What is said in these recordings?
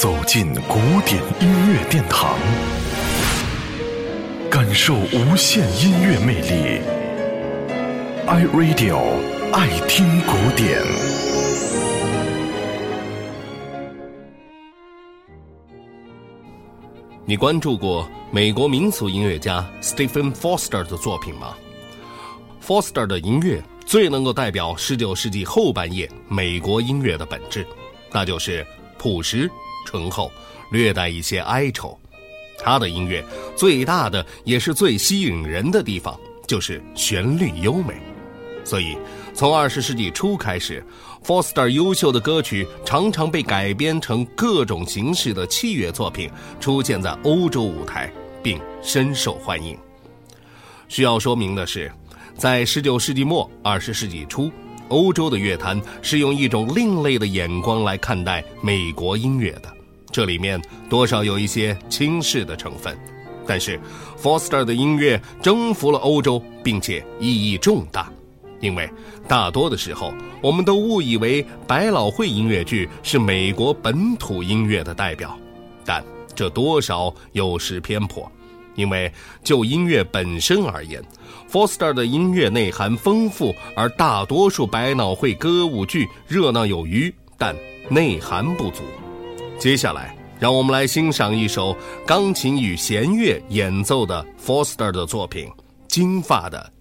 走进古典音乐殿堂，感受无限音乐魅力。iRadio 爱听古典。你关注过美国民俗音乐家 Stephen Foster 的作品吗？Foster 的音乐最能够代表19世纪后半叶美国音乐的本质，那就是朴实。醇厚，略带一些哀愁。他的音乐最大的也是最吸引人的地方，就是旋律优美。所以，从二十世纪初开始，Foster 优秀的歌曲常常被改编成各种形式的器乐作品，出现在欧洲舞台，并深受欢迎。需要说明的是，在十九世纪末、二十世纪初。欧洲的乐坛是用一种另类的眼光来看待美国音乐的，这里面多少有一些轻视的成分。但是，Foster 的音乐征服了欧洲，并且意义重大，因为大多的时候我们都误以为百老汇音乐剧是美国本土音乐的代表，但这多少有失偏颇。因为就音乐本身而言，Foster 的音乐内涵丰富，而大多数百老汇歌舞剧热闹有余，但内涵不足。接下来，让我们来欣赏一首钢琴与弦乐演奏的 Foster 的作品《金发的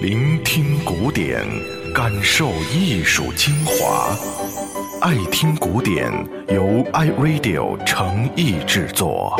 聆听古典，感受艺术精华。爱听古典，由 iRadio 诚意制作。